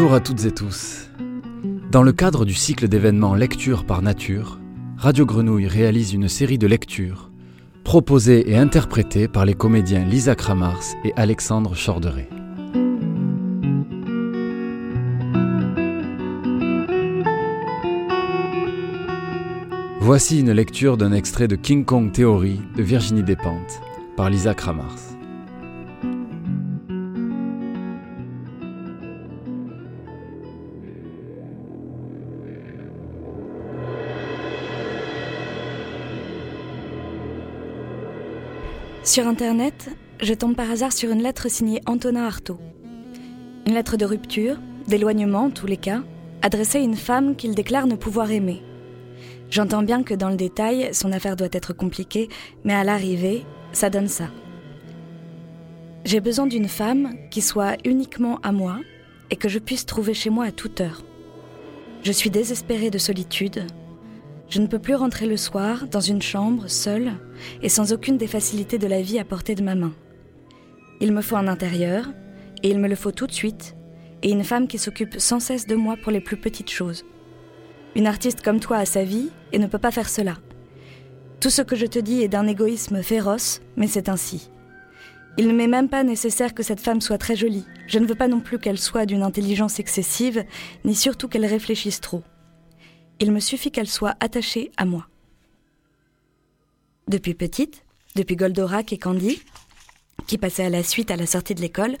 Bonjour à toutes et tous. Dans le cadre du cycle d'événements Lecture par Nature, Radio Grenouille réalise une série de lectures proposées et interprétées par les comédiens Lisa Kramars et Alexandre Chorderet. Voici une lecture d'un extrait de King Kong Theory de Virginie Despentes par Lisa Kramars. Sur Internet, je tombe par hasard sur une lettre signée Antonin Artaud. Une lettre de rupture, d'éloignement en tous les cas, adressée à une femme qu'il déclare ne pouvoir aimer. J'entends bien que dans le détail, son affaire doit être compliquée, mais à l'arrivée, ça donne ça. J'ai besoin d'une femme qui soit uniquement à moi et que je puisse trouver chez moi à toute heure. Je suis désespérée de solitude. Je ne peux plus rentrer le soir dans une chambre seule et sans aucune des facilités de la vie à portée de ma main. Il me faut un intérieur, et il me le faut tout de suite, et une femme qui s'occupe sans cesse de moi pour les plus petites choses. Une artiste comme toi a sa vie et ne peut pas faire cela. Tout ce que je te dis est d'un égoïsme féroce, mais c'est ainsi. Il ne m'est même pas nécessaire que cette femme soit très jolie. Je ne veux pas non plus qu'elle soit d'une intelligence excessive, ni surtout qu'elle réfléchisse trop. Il me suffit qu'elle soit attachée à moi. Depuis petite, depuis Goldorak et Candy, qui passaient à la suite à la sortie de l'école,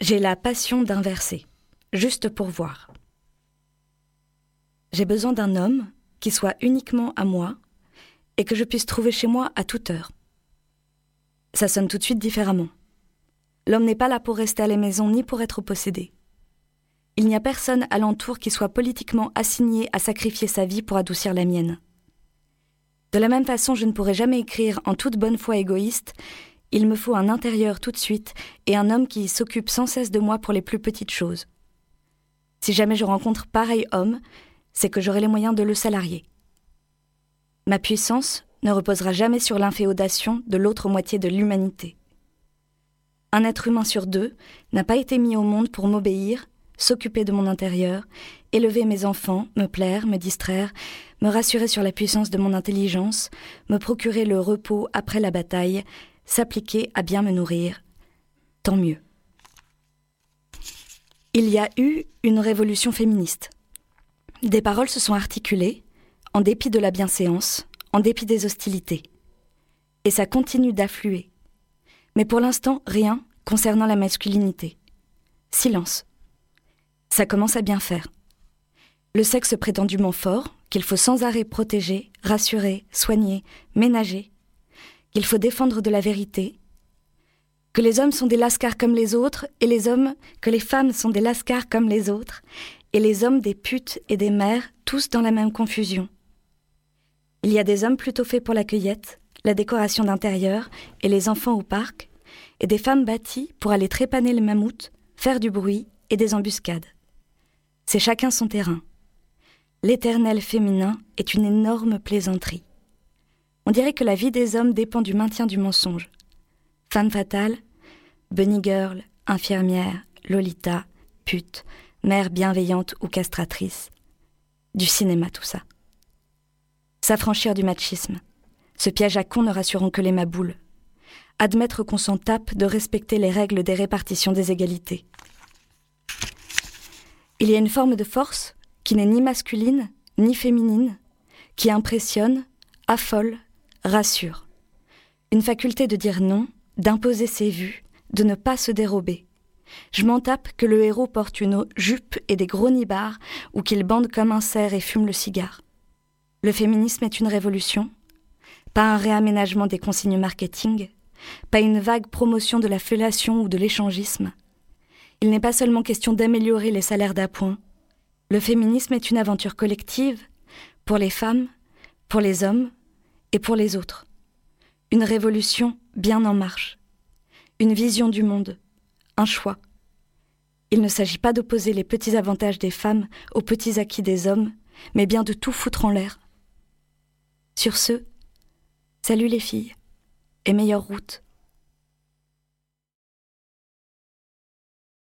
j'ai la passion d'inverser, juste pour voir. J'ai besoin d'un homme qui soit uniquement à moi et que je puisse trouver chez moi à toute heure. Ça sonne tout de suite différemment. L'homme n'est pas là pour rester à la maison ni pour être possédé. Il n'y a personne alentour qui soit politiquement assigné à sacrifier sa vie pour adoucir la mienne. De la même façon, je ne pourrai jamais écrire en toute bonne foi égoïste Il me faut un intérieur tout de suite et un homme qui s'occupe sans cesse de moi pour les plus petites choses. Si jamais je rencontre pareil homme, c'est que j'aurai les moyens de le salarier. Ma puissance ne reposera jamais sur l'inféodation de l'autre moitié de l'humanité. Un être humain sur deux n'a pas été mis au monde pour m'obéir, s'occuper de mon intérieur, élever mes enfants, me plaire, me distraire, me rassurer sur la puissance de mon intelligence, me procurer le repos après la bataille, s'appliquer à bien me nourrir. Tant mieux. Il y a eu une révolution féministe. Des paroles se sont articulées, en dépit de la bienséance, en dépit des hostilités. Et ça continue d'affluer. Mais pour l'instant, rien concernant la masculinité. Silence. Ça commence à bien faire. Le sexe prétendument fort, qu'il faut sans arrêt protéger, rassurer, soigner, ménager, qu'il faut défendre de la vérité, que les hommes sont des lascars comme les autres, et les hommes, que les femmes sont des lascars comme les autres, et les hommes des putes et des mères, tous dans la même confusion. Il y a des hommes plutôt faits pour la cueillette, la décoration d'intérieur et les enfants au parc, et des femmes bâties pour aller trépaner les mammouths, faire du bruit et des embuscades. C'est chacun son terrain. L'éternel féminin est une énorme plaisanterie. On dirait que la vie des hommes dépend du maintien du mensonge. Femme fatale, bunny girl, infirmière, lolita, pute, mère bienveillante ou castratrice. Du cinéma tout ça. S'affranchir du machisme. Ce piège à con ne rassurant que les maboules. Admettre qu'on s'en tape de respecter les règles des répartitions des égalités. Il y a une forme de force qui n'est ni masculine ni féminine, qui impressionne, affole, rassure. Une faculté de dire non, d'imposer ses vues, de ne pas se dérober. Je m'en tape que le héros porte une jupe et des gros nibards ou qu'il bande comme un cerf et fume le cigare. Le féminisme est une révolution, pas un réaménagement des consignes marketing, pas une vague promotion de la fellation ou de l'échangisme. Il n'est pas seulement question d'améliorer les salaires d'appoint. Le féminisme est une aventure collective pour les femmes, pour les hommes et pour les autres. Une révolution bien en marche. Une vision du monde. Un choix. Il ne s'agit pas d'opposer les petits avantages des femmes aux petits acquis des hommes, mais bien de tout foutre en l'air. Sur ce, salut les filles, et meilleure route.